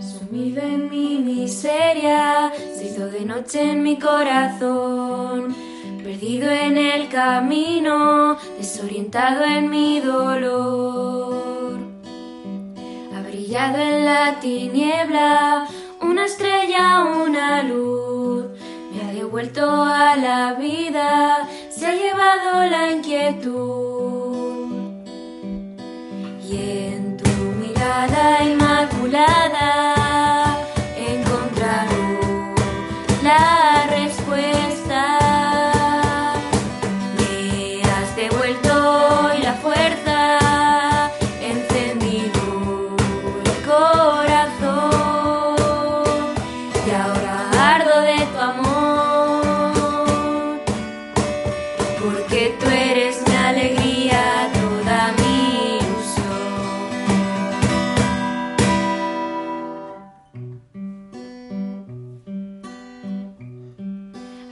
Sumido en mi miseria, se hizo de noche en mi corazón. Perdido en el camino, desorientado en mi dolor. Ha brillado en la tiniebla una estrella, una luz. Me ha devuelto a la vida, se ha llevado la inquietud.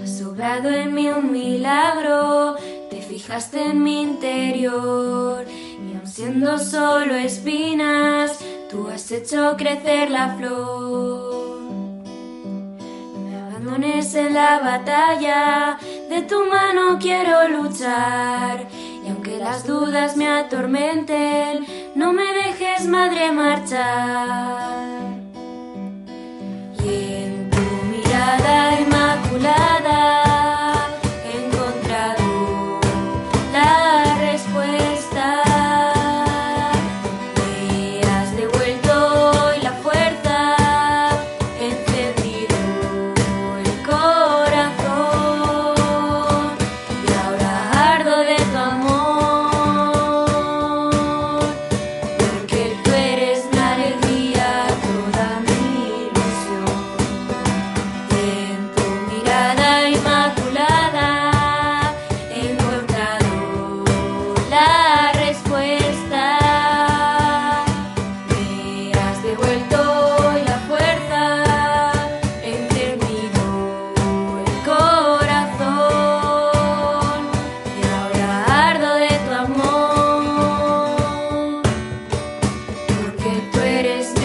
Has sobrado en mí un milagro, te fijaste en mi interior y aun siendo solo espinas, tú has hecho crecer la flor. Me abandones en la batalla, de tu mano quiero luchar y aunque las dudas me atormenten, no me dejes madre marchar. It is.